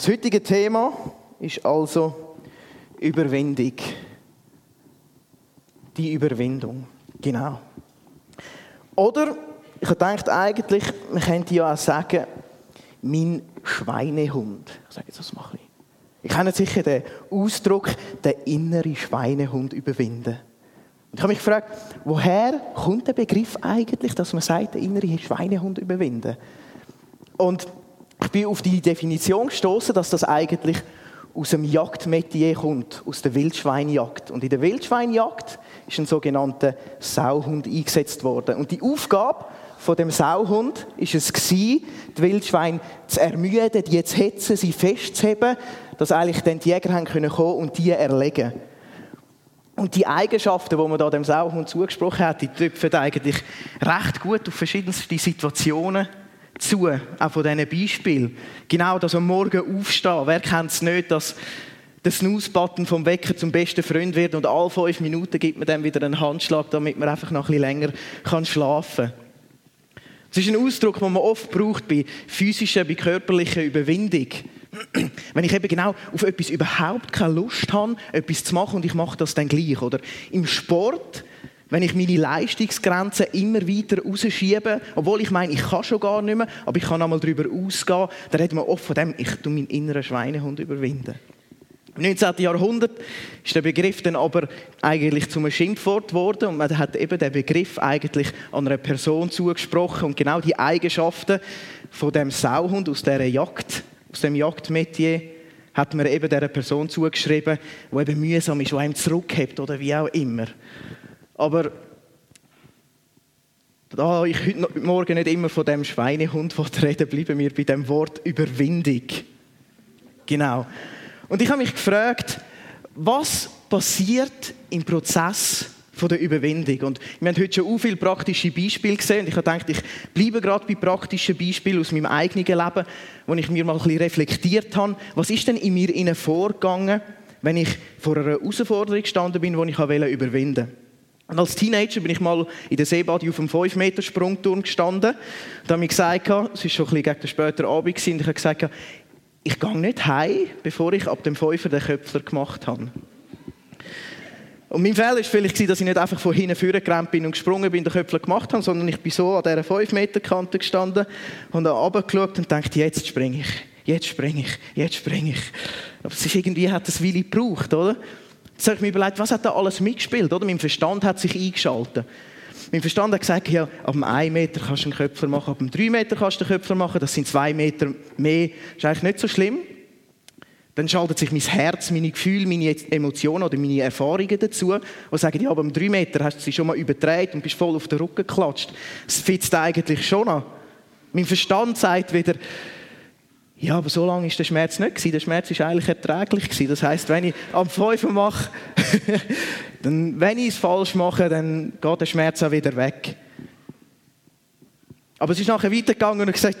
Das heutige Thema ist also Überwindung. Die Überwindung, genau. Oder, ich habe eigentlich, man könnte ja auch sagen, mein Schweinehund. Ich sage jetzt das mal ein bisschen. Ich kenne sicher den Ausdruck, den inneren Schweinehund überwinden. Und ich habe mich gefragt, woher kommt der Begriff eigentlich, dass man sagt, den inneren Schweinehund überwinden? Und ich bin auf die Definition gestoßen, dass das eigentlich aus dem Jagdmetier kommt, aus der Wildschweinjagd. Und in der Wildschweinjagd ist ein sogenannter Sauhund eingesetzt worden. Und die Aufgabe von dem Sauhund ist es die Wildschweine zu ermüden, die zu hetzen, sie festzuheben, dass eigentlich dann die Jäger haben können kommen und die erlegen. Und die Eigenschaften, die man da dem Sauhund zugesprochen hat, die trüpfen eigentlich recht gut auf verschiedenste Situationen zu, auch von diesen Beispielen. Genau, dass am Morgen aufstehen. Wer kennt es nicht, dass der Snooze-Button vom Wecker zum besten Freund wird und alle fünf Minuten gibt man dann wieder einen Handschlag, damit man einfach noch ein bisschen länger kann schlafen kann. Das ist ein Ausdruck, den man oft braucht bei physischer, bei körperlicher Überwindung. Wenn ich eben genau auf etwas überhaupt keine Lust habe, etwas zu machen und ich mache das dann gleich. Oder im Sport wenn ich meine Leistungsgrenzen immer weiter rausschiebe, obwohl ich meine, ich kann schon gar nicht mehr, aber ich kann einmal darüber ausgehen, dann redet man oft von dem, ich tue meinen inneren Schweinehund überwinden. Im 19. Jahrhundert ist der Begriff dann aber eigentlich zum Schimpfwort geworden und man hat eben den Begriff eigentlich an einer Person zugesprochen und genau die Eigenschaften von dem Sauhund aus der Jagd, aus dem Jagdmetier, hat man eben dieser Person zugeschrieben, die eben mühsam ist, die einem zurückhebt oder wie auch immer. Aber da ich heute Morgen nicht immer von dem Schweinehund reden bleiben wir bei dem Wort Überwindung. Genau. Und ich habe mich gefragt, was passiert im Prozess der Überwindung. Und wir haben heute schon so viele praktische Beispiele gesehen. Und ich habe gedacht, ich bleibe gerade bei praktischen Beispielen aus meinem eigenen Leben, wo ich mir mal ein bisschen reflektiert habe. Was ist denn in mir vorgegangen, wenn ich vor einer Herausforderung gestanden bin, die ich überwinden wollte? Und als Teenager bin ich mal in der Seebadi auf einem 5-Meter-Sprungturm gestanden. Da habe ich gesagt, es war schon ein bisschen gegen den späteren Abend, und ich habe gesagt, ich gehe nicht heim, bevor ich ab dem Fünfer den Köpfler gemacht habe. Und mein Fehler war vielleicht, dass ich nicht einfach von hinten vorgerannt bin und gesprungen bin, den Köpfler gemacht habe, sondern ich bin so an dieser 5-Meter-Kante gestanden und habe runtergeschaut und dachte, jetzt springe ich, jetzt springe ich, jetzt springe ich. Aber es ist irgendwie, hat das Willi gebraucht, oder? Jetzt habe ich mir überlegt, was hat da alles mitgespielt? Oder? Mein Verstand hat sich eingeschaltet. Mein Verstand hat gesagt, ja, ab dem 1 Meter kannst du einen Köpfler machen, ab dem 3 Meter kannst du einen Köpfler machen, das sind 2 Meter mehr, das ist eigentlich nicht so schlimm. Dann schaltet sich mein Herz, meine Gefühle, meine Emotionen oder meine Erfahrungen dazu und sagen, ja, aber am 3 Meter hast du sie schon mal übertragen und bist voll auf den Rücken geklatscht. Das fitzt eigentlich schon an. Mein Verstand sagt wieder, ja, aber so lange war der Schmerz nicht. Der Schmerz war eigentlich erträglich. Das heisst, wenn ich am 5 mache, dann, wenn ich es falsch mache, dann geht der Schmerz auch wieder weg. Aber es ist nachher weitergegangen und gesagt,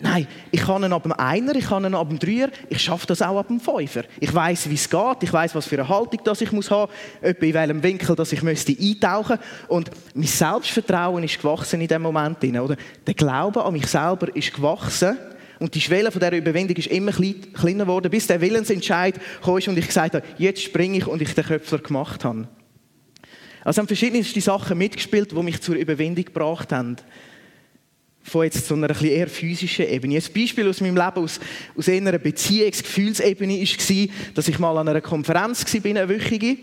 nein, ich kann ihn ab dem Einer, ich kann ihn ab dem Dreier, ich schaffe das auch ab dem Fünfer. Ich weiß, wie es geht, ich weiß, was für eine Haltung das ich muss haben, etwa in welchem Winkel, dass ich müsste eintauchen und mein Selbstvertrauen ist gewachsen in dem Moment, oder? Der Glaube an mich selber ist gewachsen und die Schwelle von dieser Überwindung ist immer kleiner geworden, bis der Willensentscheid kam und ich gesagt habe, jetzt springe ich und ich den Köpfler gemacht habe. Also haben verschiedenste Sachen mitgespielt, die mich zur Überwindung gebracht haben. Von jetzt zu einer eher physischen Ebene. Ein Beispiel aus meinem Leben, aus, aus einer Beziehungs-, Gefühlsebene war, dass ich mal an einer Konferenz war, eine wöchige.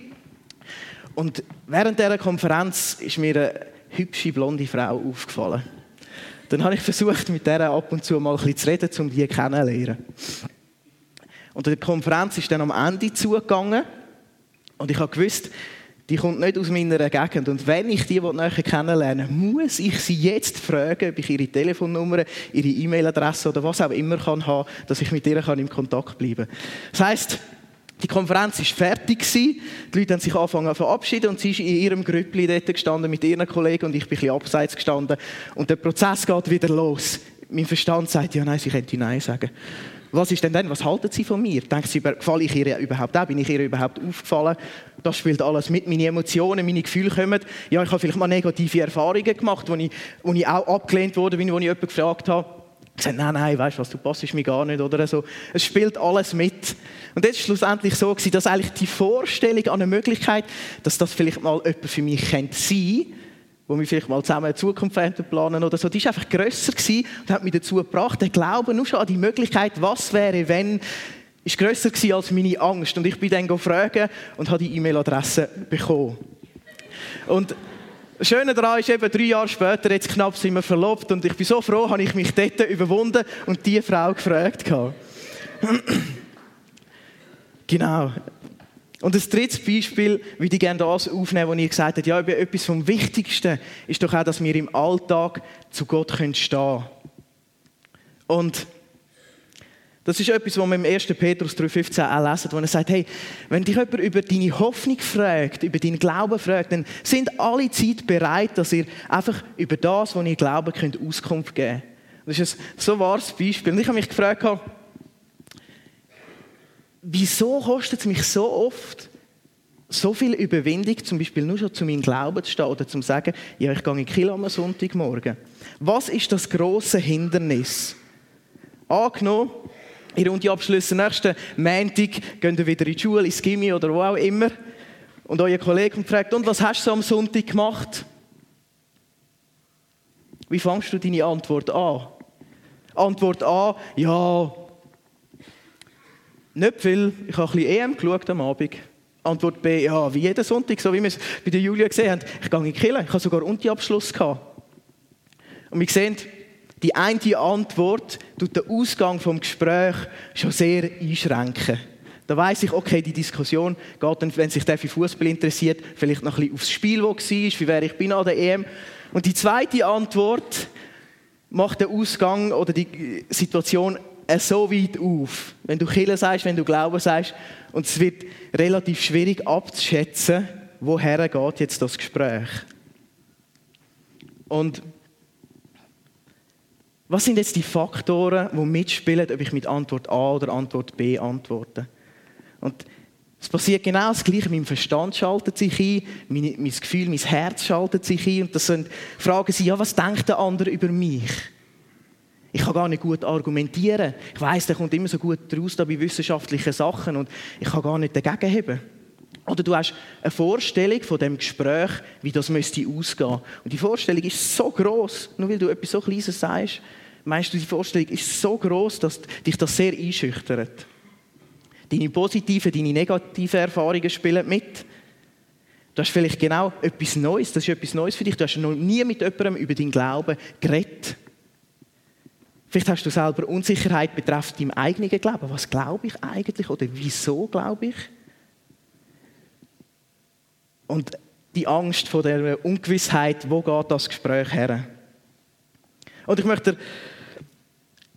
Und während dieser Konferenz ist mir eine hübsche blonde Frau aufgefallen. Dann habe ich versucht, mit der ab und zu mal ein bisschen zu reden, um die kennenzulernen. Und die Konferenz ist dann am Ende zugegangen und ich habe gewusst, die kommt nicht aus meiner Gegend. Und wenn ich die näher kennenlernen muss ich sie jetzt fragen, ob ich ihre Telefonnummer, ihre E-Mail-Adresse oder was auch immer kann haben, dass ich mit ihr in Kontakt bleiben kann. Das heisst, die Konferenz war fertig. Die Leute haben sich angefangen zu verabschieden und sie ist in ihrem Grüppli dort gestanden mit ihren Kollegen und ich bin ein bisschen abseits gestanden. Und der Prozess geht wieder los. Mein Verstand sagt, ja nein, sie könnte Nein sagen. Was ist denn dann? Was halten Sie von mir? Denken Sie, gefalle ich ihr überhaupt auch? Bin ich ihr überhaupt aufgefallen? Das spielt alles mit. Meine Emotionen, meine Gefühle kommen. Ja, ich habe vielleicht mal negative Erfahrungen gemacht, wo ich, wo ich auch abgelehnt wurde, wenn ich jemanden gefragt habe, gesagt, nein, nein, weißt du was, du passest mir gar nicht oder so. Es spielt alles mit. Und jetzt war es schlussendlich so, dass eigentlich die Vorstellung an eine Möglichkeit, dass das vielleicht mal jemand für mich sein könnte, wo wir vielleicht mal zusammen eine Zukunft planen oder so, die war einfach grösser gewesen und hat mich dazu gebracht, der Glaube nur schon an die Möglichkeit, was wäre, wenn, ist grösser gewesen als meine Angst. Und ich bin dann gefragt und habe die E-Mail-Adresse bekommen. Und das Schöne daran ist eben, drei Jahre später, jetzt knapp sind wir verlobt und ich bin so froh, habe ich mich dort überwunden und die Frau gefragt. genau. Und das dritte Beispiel würde ich gerne das aufnehmen, wo ihr gesagt habt, ja, etwas vom Wichtigsten ist doch auch, dass wir im Alltag zu Gott stehen können. Und das ist etwas, was wir im 1. Petrus 3,15 auch lesen, wo er sagt, hey, wenn dich jemand über deine Hoffnung fragt, über deinen Glauben fragt, dann sind alle Zeit bereit, dass ihr einfach über das, was ihr glaubt, könnt Auskunft geben Das ist ein so wahres Beispiel. Und ich habe mich gefragt, wieso kostet es mich so oft, so viel Überwindung, zum Beispiel nur schon zu meinem Glauben zu stehen oder zu sagen, ja, ich gehe in Kilo am Sonntagmorgen. Was ist das große Hindernis? Angenommen, in Rundeabschlüsse nächsten Montag gehen ihr wieder in die Schule, ins Gimmi oder wo auch immer. Und euer Kollege fragt, und was hast du am Sonntag gemacht? Wie fangst du deine Antwort an? Antwort A, ja, nicht viel. Ich habe ein bisschen EM geschaut am Abend. Antwort B, ja, wie jeden Sonntag, so wie wir es bei der Julia gesehen haben. Ich gehe in die Kirche, ich habe sogar Unterabschluss gehabt. Und wir sehen, die eine Antwort tut den Ausgang vom Gespräch schon sehr einschränken. Da weiß ich, okay, die Diskussion geht dann, wenn sich der für Fußball interessiert, vielleicht noch ein bisschen aufs Spiel, wo war, wie wäre ich bin an der EM. Und die zweite Antwort macht den Ausgang oder die Situation so weit auf. Wenn du Kille sagst, wenn du Glauben sagst, und es wird relativ schwierig abzuschätzen, woher geht jetzt das Gespräch. Und was sind jetzt die Faktoren, die mitspielen, ob ich mit Antwort A oder Antwort B antworte? Und es passiert genau das Gleiche. Mein Verstand schaltet sich ein, mein, mein Gefühl, mein Herz schaltet sich ein. Und das sind Fragen, sie, ja, was denkt der andere über mich? Ich kann gar nicht gut argumentieren. Ich weiß, der kommt immer so gut raus da bei wissenschaftlichen Sachen und ich kann gar nicht dagegen heben. Oder du hast eine Vorstellung von dem Gespräch, wie das müsste ausgehen. Und die Vorstellung ist so groß, nur weil du etwas so Kleines sagst, meinst du, die Vorstellung ist so groß, dass dich das sehr einschüchtert. Deine positiven, deine negativen Erfahrungen spielen mit. Du hast vielleicht genau etwas Neues, das ist etwas Neues für dich. Du hast noch nie mit jemandem über deinen Glauben geredet. Vielleicht hast du selber Unsicherheit betreffend deinem eigenen Glauben. Was glaube ich eigentlich oder wieso glaube ich? Und die Angst vor der Ungewissheit, wo geht das Gespräch her? Und ich möchte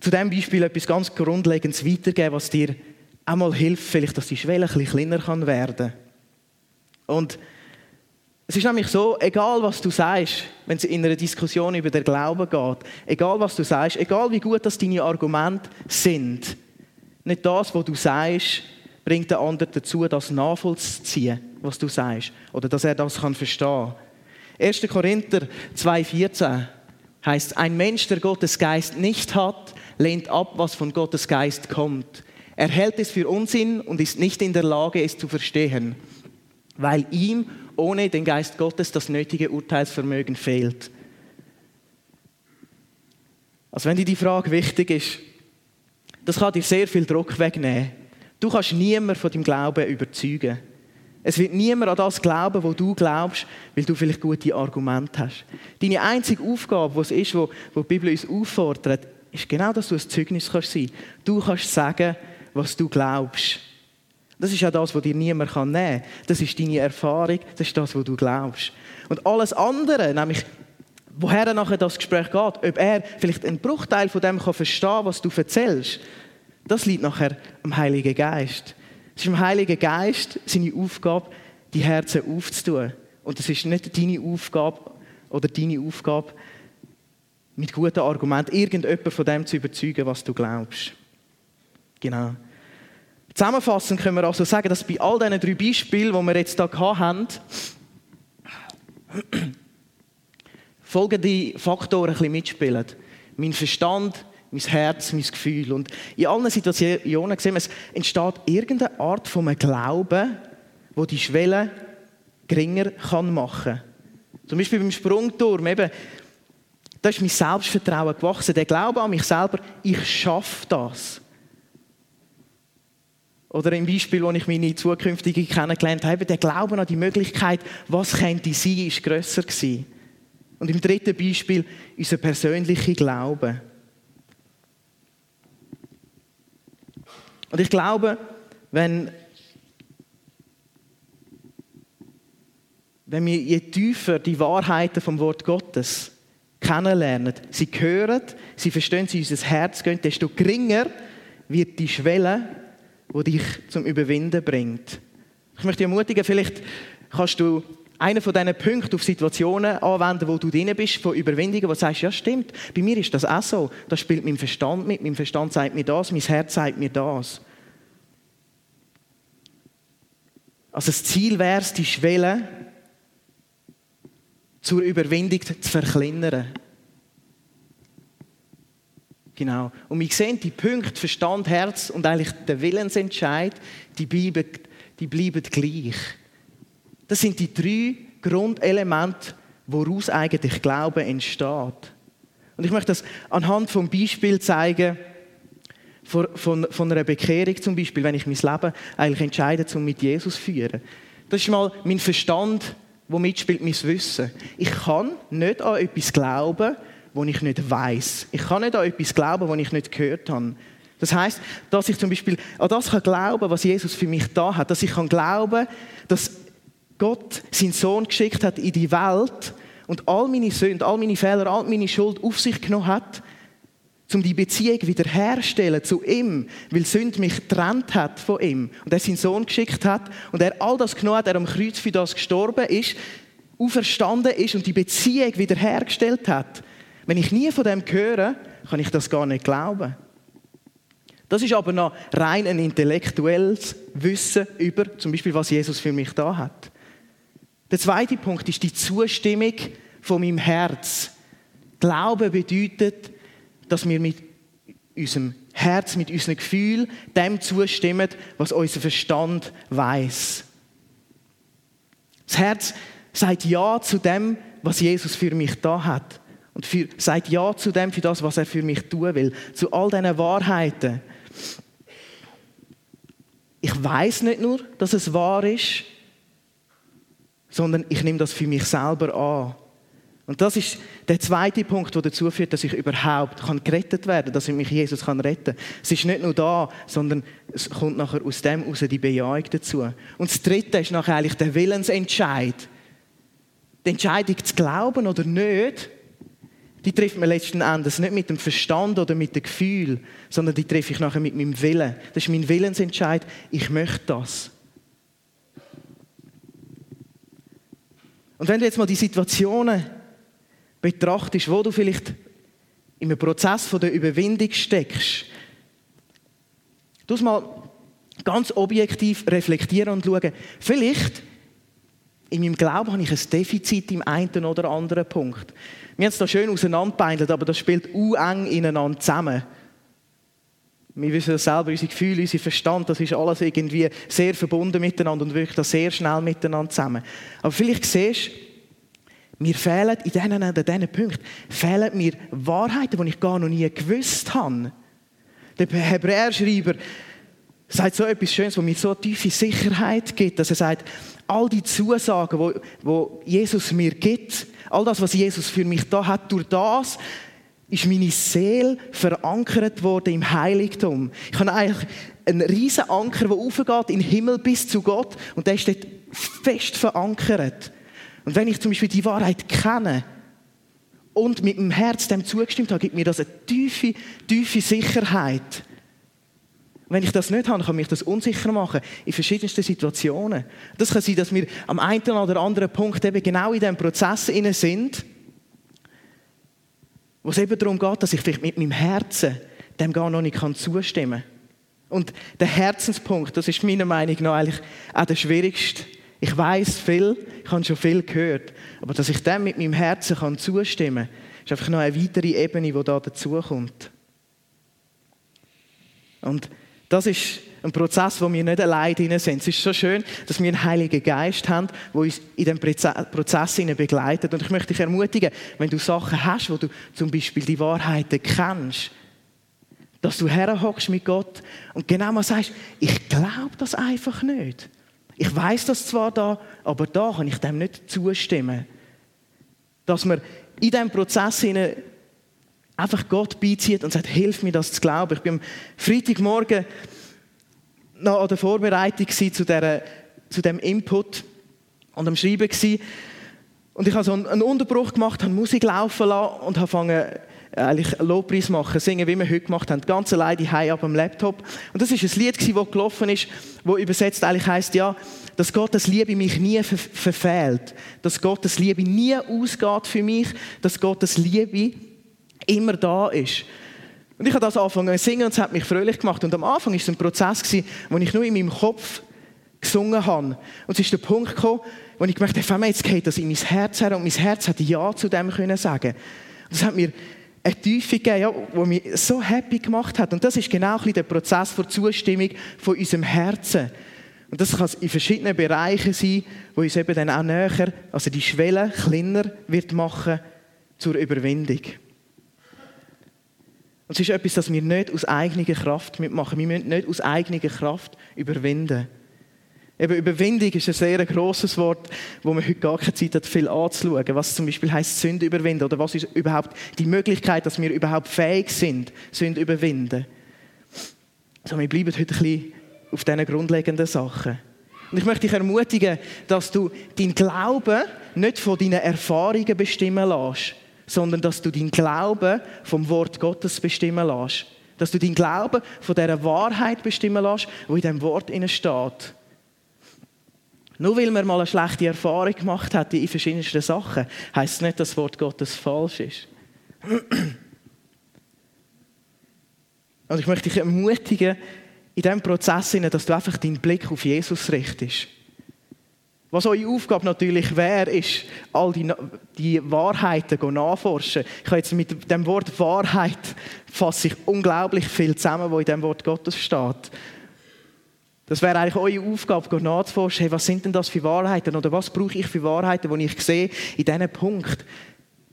zu diesem Beispiel etwas ganz Grundlegendes weitergeben, was dir einmal hilft, vielleicht, dass die Schwelle ein bisschen kleiner kann werden Und es ist nämlich so, egal was du sagst, wenn es in einer Diskussion über den Glauben geht, egal was du sagst, egal wie gut das deine Argumente sind, nicht das, was du sagst, bringt den anderen dazu, das nachvollziehen was du sagst. Oder dass er das kann verstehen 1. Korinther 2,14 heißt, ein Mensch, der Gottes Geist nicht hat, lehnt ab, was von Gottes Geist kommt. Er hält es für Unsinn und ist nicht in der Lage, es zu verstehen, weil ihm ohne den Geist Gottes das nötige Urteilsvermögen fehlt. Also wenn dir die Frage wichtig ist, das kann dir sehr viel Druck wegnehmen. Du kannst niemand von dem Glauben überzeugen. Es wird niemand an das glauben, wo du glaubst, weil du vielleicht gute Argumente hast. Deine einzige Aufgabe, was ist, wo, die Bibel uns auffordert, ist genau, dass du ein Zeugnis kannst sein. Du kannst sagen, was du glaubst. Das ist ja das, was dir niemand nehmen kann. Das ist deine Erfahrung, das ist das, was du glaubst. Und alles andere, nämlich woher nachher das Gespräch geht, ob er vielleicht einen Bruchteil von dem kann verstehen, was du erzählst, das liegt nachher am Heiligen Geist. Es ist im Heiligen Geist seine Aufgabe, die Herzen aufzutun. Und es ist nicht deine Aufgabe oder deine Aufgabe, mit guten Argumenten irgendjemand von dem zu überzeugen, was du glaubst. Genau. Zusammenfassend können wir also sagen, dass bei all diesen drei Beispielen, die wir jetzt hier haben, folgende Faktoren ein bisschen mitspielen. Mein Verstand, mein Herz, mein Gefühl. Und in allen Situationen sehen wir, es entsteht irgendeine Art von Glauben, wo die Schwelle geringer machen kann. Zum Beispiel beim Sprungturm, eben, da ist mein Selbstvertrauen gewachsen. Der Glaube an mich selber, ich schaffe das. Oder im Beispiel, wo ich meine zukünftige kennengelernt habe, der Glaube an die Möglichkeit, was könnte sein, ist grösser gewesen. Und im dritten Beispiel, unser persönlicher Glaube. Und ich glaube, wenn, wenn wir je tiefer die Wahrheiten vom Wort Gottes kennenlernen, sie hören, sie verstehen, sie unser Herz gehen, desto geringer wird die Schwelle wo dich zum Überwinden bringt. Ich möchte dich ermutigen, vielleicht kannst du einen von diesen Punkten auf Situationen anwenden, wo du drin bist, von Überwindungen, wo du sagst, ja stimmt, bei mir ist das auch so. Das spielt mein Verstand mit, mein Verstand sagt mir das, mein Herz sagt mir das. Also das Ziel wäre es, die Schwelle zur Überwindung zu verkleinern. Genau. Und wir sehen die Punkte Verstand, Herz und eigentlich der Willensentscheid, die bleiben, die bleiben gleich. Das sind die drei Grundelemente, woraus eigentlich Glauben entsteht. Und ich möchte das anhand vom Beispiel zeigen, von, von, von einer Bekehrung zum Beispiel, wenn ich mein Leben eigentlich entscheide, um mit Jesus zu führen. Das ist mal mein Verstand, wo mitspielt mein Wissen. Ich kann nicht an etwas glauben, wo ich nicht weiß. Ich kann nicht an etwas glauben, was ich nicht gehört habe. Das heißt, dass ich zum Beispiel an das kann glauben, was Jesus für mich da hat, dass ich kann glauben, dass Gott seinen Sohn geschickt hat in die Welt und all meine Sünden, all meine Fehler, all meine Schuld auf sich genommen hat, um die Beziehung wiederherzustellen zu ihm, weil Sünde mich getrennt hat von ihm und er seinen Sohn geschickt hat und er all das genommen hat, er am Kreuz für das gestorben ist, auferstanden ist und die Beziehung wiederhergestellt hat. Wenn ich nie von dem höre, kann ich das gar nicht glauben. Das ist aber noch rein ein intellektuelles Wissen über zum Beispiel, was Jesus für mich da hat. Der zweite Punkt ist die Zustimmung von meinem Herz. Glaube bedeutet, dass wir mit unserem Herz, mit unserem Gefühl dem zustimmen, was unser Verstand weiß. Das Herz sagt Ja zu dem, was Jesus für mich da hat und für, sagt Ja zu dem, für das, was er für mich tun will. Zu all diesen Wahrheiten. Ich weiß nicht nur, dass es wahr ist, sondern ich nehme das für mich selber an. Und das ist der zweite Punkt, der dazu führt, dass ich überhaupt kann gerettet werden kann, dass ich mich Jesus kann retten kann. Es ist nicht nur da, sondern es kommt nachher aus dem heraus die Bejahung dazu. Und das dritte ist nachher eigentlich der Willensentscheid. Die Entscheidung zu glauben oder nicht, die trifft man letzten Endes nicht mit dem Verstand oder mit dem Gefühl, sondern die treffe ich nachher mit meinem Willen. Das ist mein Willensentscheid. Ich möchte das. Und wenn du jetzt mal die Situationen betrachtest, wo du vielleicht in einem Prozess von der Überwindung steckst, du mal ganz objektiv reflektieren und schauen, vielleicht in meinem Glauben habe ich ein Defizit im einen oder anderen Punkt. Wir haben es da schön auseinanderbeindelt, aber das spielt u eng ineinander zusammen. Wir wissen das selber, unsere Gefühle, unser Verstand, das ist alles irgendwie sehr verbunden miteinander und wirkt das sehr schnell miteinander zusammen. Aber vielleicht siehst du, mir fehlen in diesen, in diesen Punkten fehlen mir Wahrheiten, die ich gar noch nie gewusst habe. Der Hebräerschreiber sagt so etwas Schönes, was mir so tiefe Sicherheit gibt, dass er sagt, all die Zusagen, die Jesus mir gibt, all das, was Jesus für mich da hat, durch das ist meine Seele verankert worden im Heiligtum. Ich habe eigentlich einen riesen Anker, der aufgeht in den Himmel bis zu Gott und der ist dort fest verankert. Und wenn ich zum Beispiel die Wahrheit kenne und mit dem Herz dem zugestimmt habe, gibt mir das eine tiefe, tiefe Sicherheit. Und wenn ich das nicht habe, kann mich das unsicher machen in verschiedensten Situationen. Das kann sein, dass wir am einen oder anderen Punkt eben genau in diesem Prozess sind, wo es eben darum geht, dass ich vielleicht mit meinem Herzen dem gar noch nicht zustimmen kann. Und der Herzenspunkt, das ist meiner Meinung nach eigentlich auch der schwierigste. Ich weiß viel, ich habe schon viel gehört, aber dass ich dem mit meinem Herzen kann zustimmen kann, ist einfach noch eine weitere Ebene, die da dazukommt. Und das ist ein Prozess, wo wir nicht allein drin sind. Es ist so schön, dass wir einen Heiligen Geist haben, der uns in diesem Prozess begleitet. Und ich möchte dich ermutigen, wenn du Sachen hast, wo du zum Beispiel die Wahrheiten kennst, dass du herhockst mit Gott und genau mal sagst, ich glaube das einfach nicht. Ich weiß das zwar da, aber da kann ich dem nicht zustimmen. Dass man in diesem Prozess einfach Gott beizieht und sagt, hilf mir das zu glauben. Ich bin am Freitagmorgen noch an der Vorbereitung zu, der, zu dem Input und am Schreiben gewesen. Und ich habe so einen Unterbruch gemacht, habe Musik laufen lassen und habe angefangen, eigentlich Lobpreis machen, singen, wie wir heute gemacht haben, ganz allein die ab am Laptop. Und das ist ein Lied, das gelaufen ist, wo übersetzt eigentlich heißt ja, dass Gottes Liebe mich nie ver verfehlt, dass Gottes Liebe nie ausgeht für mich, dass Gottes Liebe immer da ist. Und ich habe das angefangen zu singen und es hat mich fröhlich gemacht. Und am Anfang war es ein Prozess, wo ich nur in meinem Kopf gesungen habe. Und es ist der Punkt gekommen, wo ich gemerkt habe, jetzt geht das in mein Herz her und mein Herz hat Ja zu dem können sagen. Und das hat mir eine Tiefe gegeben, ja, die mich so happy gemacht hat. Und das ist genau ein der Prozess der Zustimmung von unserem Herzen. Und das kann in verschiedenen Bereichen sein, wo uns eben dann auch näher, also die Schwelle kleiner wird machen zur Überwindung. Und es ist etwas, das wir nicht aus eigener Kraft mitmachen. Wir müssen nicht aus eigener Kraft überwinden. Eben Überwindung ist ein sehr grosses Wort, wo man heute gar keine Zeit hat, viel anzuschauen. Was zum Beispiel heißt Sünde überwinden oder was ist überhaupt die Möglichkeit, dass wir überhaupt fähig sind, Sünde überwinden. Also wir bleiben heute ein bisschen auf diesen grundlegenden Sachen. Und ich möchte dich ermutigen, dass du deinen Glauben nicht von deinen Erfahrungen bestimmen lässt, sondern dass du deinen Glauben vom Wort Gottes bestimmen lässt. Dass du deinen Glauben von dieser Wahrheit bestimmen lässt, wo in diesem Wort steht. Nur weil man mal eine schlechte Erfahrung gemacht hat in verschiedensten Sachen, heisst es nicht, dass das Wort Gottes falsch ist. Und ich möchte dich ermutigen, in diesem Prozess, dass du einfach deinen Blick auf Jesus richtest. Was eure Aufgabe natürlich wäre, ist, all die, die Wahrheiten nachforschen. Ich habe jetzt mit dem Wort Wahrheit fasse ich unglaublich viel zusammen, was in dem Wort Gottes steht. Das wäre eigentlich eure Aufgabe, nachzuforschen, hey, was sind denn das für Wahrheiten oder was brauche ich für Wahrheiten, die ich sehe, in diesem Punkt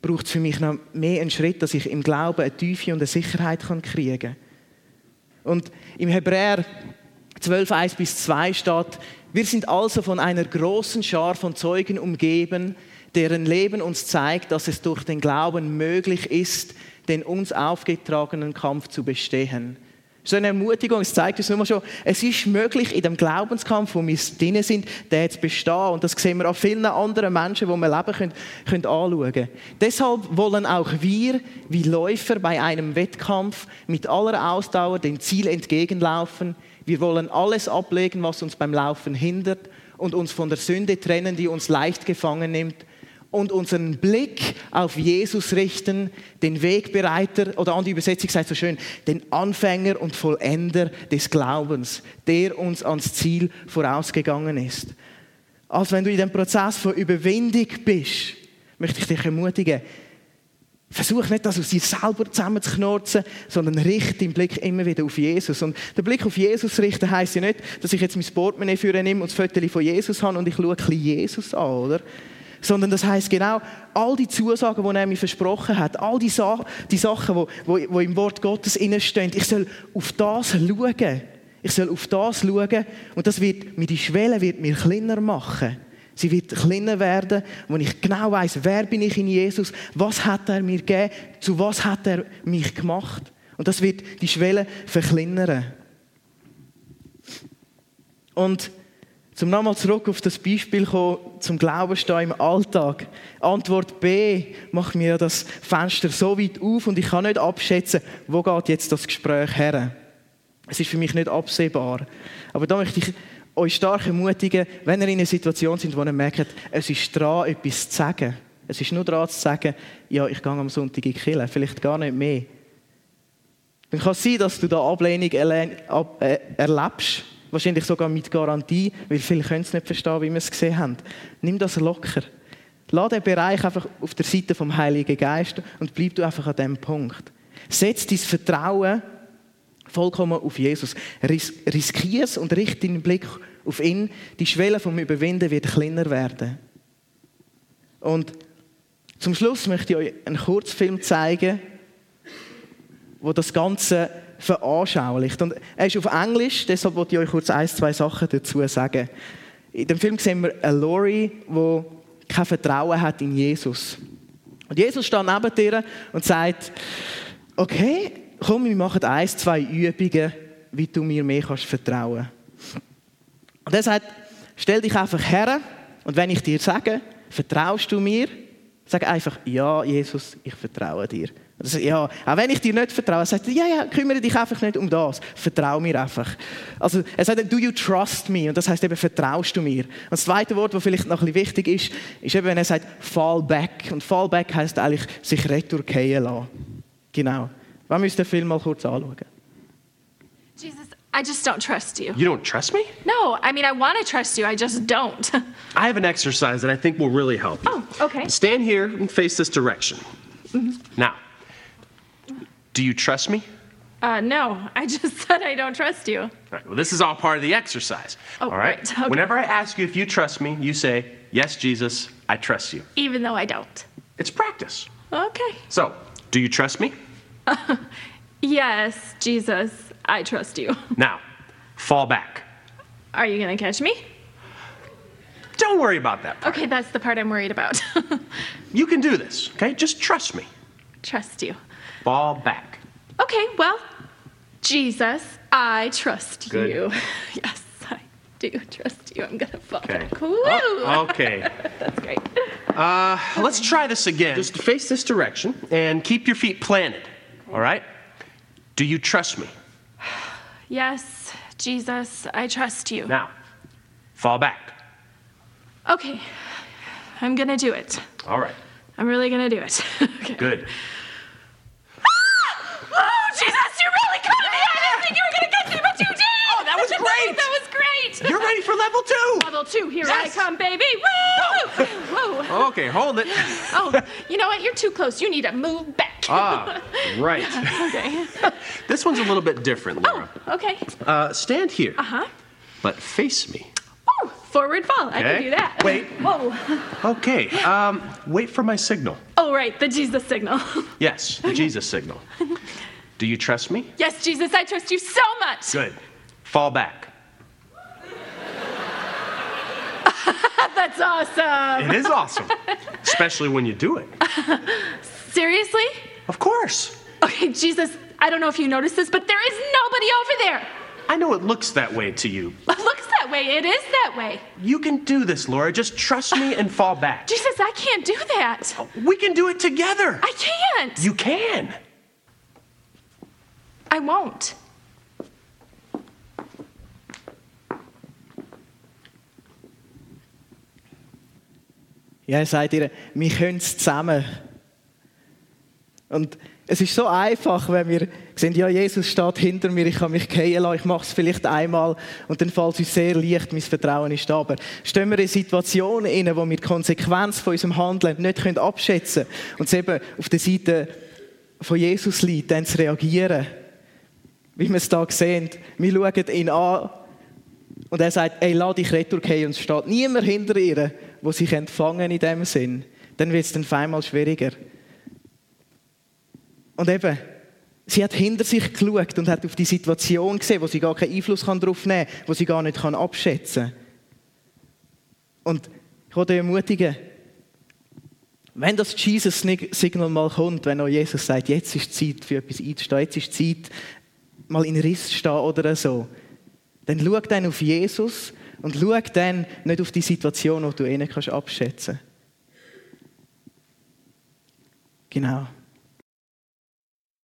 braucht es für mich noch mehr einen Schritt, dass ich im Glauben eine Tiefe und eine Sicherheit kriegen kann. Und im Hebräer 12, 1 bis 2 steht, wir sind also von einer großen Schar von Zeugen umgeben, deren Leben uns zeigt, dass es durch den Glauben möglich ist, den uns aufgetragenen Kampf zu bestehen. So eine Ermutigung, es zeigt uns nur schon, es ist möglich, in dem Glaubenskampf, wo wir drin sind, der zu bestehen. Und das sehen wir an vielen anderen Menschen, die wir leben können, können anschauen. Deshalb wollen auch wir, wie Läufer bei einem Wettkampf, mit aller Ausdauer dem Ziel entgegenlaufen, wir wollen alles ablegen, was uns beim Laufen hindert und uns von der Sünde trennen, die uns leicht gefangen nimmt und unseren Blick auf Jesus richten, den Wegbereiter, oder an die Übersetzung sagt so schön, den Anfänger und Vollender des Glaubens, der uns ans Ziel vorausgegangen ist. Also wenn du in dem Prozess von Überwindung bist, möchte ich dich ermutigen, Versuch nicht, das aus dir selber zusammenzuknurzen, sondern richte den Blick immer wieder auf Jesus. Und der Blick auf Jesus richten heisst ja nicht, dass ich jetzt mein Portemonnaie für nehme und das Foto von Jesus habe und ich schaue ein bisschen Jesus an, oder? Sondern das heisst genau, all die Zusagen, die er mir versprochen hat, all die, Sa die Sachen, die, die, im Wort Gottes stehen, ich soll auf das schauen. Ich soll auf das schauen und das wird die Schwelle wird mir kleiner machen. Sie wird kleiner werden, wo ich genau weiß, wer bin ich in Jesus, was hat er mir gegeben, zu was hat er mich gemacht. Und das wird die Schwelle verkleinern. Und zum nochmal zurück auf das Beispiel kommen, zum Glauben stehen im Alltag. Antwort B macht mir das Fenster so weit auf und ich kann nicht abschätzen, wo geht jetzt das Gespräch her. Es ist für mich nicht absehbar. Aber da möchte ich euch stark ermutigen, wenn ihr in einer Situation sind, wo ihr merkt, es ist dran, etwas zu sagen. Es ist nur dran zu sagen, ja, ich gehe am Sonntag in die vielleicht gar nicht mehr. Dann kann es sein, dass du da Ablehnung äh, erlebst, wahrscheinlich sogar mit Garantie, weil viele können es nicht verstehen, wie wir es gesehen haben. Nimm das locker. Lass den Bereich einfach auf der Seite vom Heiligen Geist und bleib du einfach an diesem Punkt. Setz dein Vertrauen Vollkommen auf Jesus. Ris riskier es und richte deinen Blick auf ihn. Die Schwelle vom Überwinden wird kleiner werden. Und zum Schluss möchte ich euch einen Kurzfilm zeigen, wo das Ganze veranschaulicht. Und er ist auf Englisch, deshalb wollte ich euch kurz ein, zwei Sachen dazu sagen. In dem Film sehen wir eine Lori, die kein Vertrauen hat in Jesus. Und Jesus steht neben dir und sagt, okay, komm, wir machen ein, zwei Übungen, wie du mir mehr kannst vertrauen. Und er sagt, stell dich einfach her und wenn ich dir sage, vertraust du mir, sag einfach, ja, Jesus, ich vertraue dir. Also, ja, auch wenn ich dir nicht vertraue, sagt er, ja, ja, kümmere dich einfach nicht um das. Vertrau mir einfach. Also, er sagt, do you trust me? Und das heißt eben, vertraust du mir? Und das zweite Wort, das vielleicht noch ein bisschen wichtig ist, ist eben, wenn er sagt, fall back. Und fall back heißt eigentlich, sich retourkehren lassen. Genau. Wir müssen den Film mal kurz anschauen. Jesus, I just don't trust you. You don't trust me? No, I mean, I want to trust you, I just don't. I have an exercise that I think will really help you. oh, okay. Stand here and face this direction. Now, do you trust me? Uh, no, I just said I don't trust you. All right, well, this is all part of the exercise. Oh, all right? right, okay. Whenever I ask you if you trust me, you say, Yes, Jesus, I trust you. Even though I don't. It's practice. Okay. So, do you trust me? Yes, Jesus, I trust you. Now, fall back. Are you going to catch me? Don't worry about that. part. Okay, that's the part I'm worried about. You can do this, okay? Just trust me. trust you. Fall back. Okay, well, Jesus, I trust Good. you. Yes, I do trust you. I'm going to fall Okay. back. Woo! Oh, okay. That's great. Uh, let's try this again. Just face this direction and keep your feet planted. All right? Do you trust me? Yes, Jesus, I trust you. Now, fall back. Okay, I'm going to do it. All right. I'm really going to do it. okay. Good. Ah! Oh, Jesus, you really caught me! I didn't think you were gonna catch me, but you did! Oh, that was great! that was great! You're ready for level two. Level two, here Yes. I come, baby! Woo! Whoa! Okay, hold it. Oh, you know what? You're too close. You need to move back. Ah, right. okay. This one's a little bit different, Laura. Okay. Uh, stand here, Uh huh. but face me. Oh, Forward fall. I can do that. Wait. Whoa. Okay. Um, wait for my signal. Oh, right. The Jesus signal. Yes, the Jesus signal. Do you trust me? yes, Jesus, I trust you so much. Good. Fall back. That's awesome. It is awesome, especially when you do it. Seriously? Of course. Okay, Jesus, I don't know if you noticed this, but there is nobody over there. I know it looks that way to you. It looks that way. It is that way. You can do this, Laura. Just trust me and fall back. Jesus, I can't do that. We can do it together. I can't. You can. I won't. Ja, er sagt ihr, wir können es zusammen. Und es ist so einfach, wenn wir sehen, ja, Jesus steht hinter mir, ich kann mich gehen lassen, ich mache es vielleicht einmal und dann fällt es uns sehr leicht, mein Vertrauen ist da. Aber stehen wir in Situationen inne, wo wir die Konsequenz von unserem Handeln nicht abschätzen können und es eben auf der Seite von Jesus liegt, dann zu reagieren. Wie wir es da sehen, wir schauen ihn an und er sagt, ey, lass dich retourgehen und es steht niemand hinter ihr, wo sich empfangen in dem Sinn. Dann wird es dann auf einmal schwieriger. Und eben, sie hat hinter sich geschaut und hat auf die Situation gesehen, wo sie gar keinen Einfluss darauf nehmen kann, wo sie gar nicht abschätzen kann. Und ich wollte ermutigen, wenn das Jesus-Signal mal kommt, wenn auch Jesus sagt, jetzt ist Zeit für etwas einzustehen, jetzt ist Zeit, mal in Riss zu stehen oder so, dann schau dann auf Jesus und schau dann nicht auf die Situation, die du eh nicht abschätzen kannst. Genau.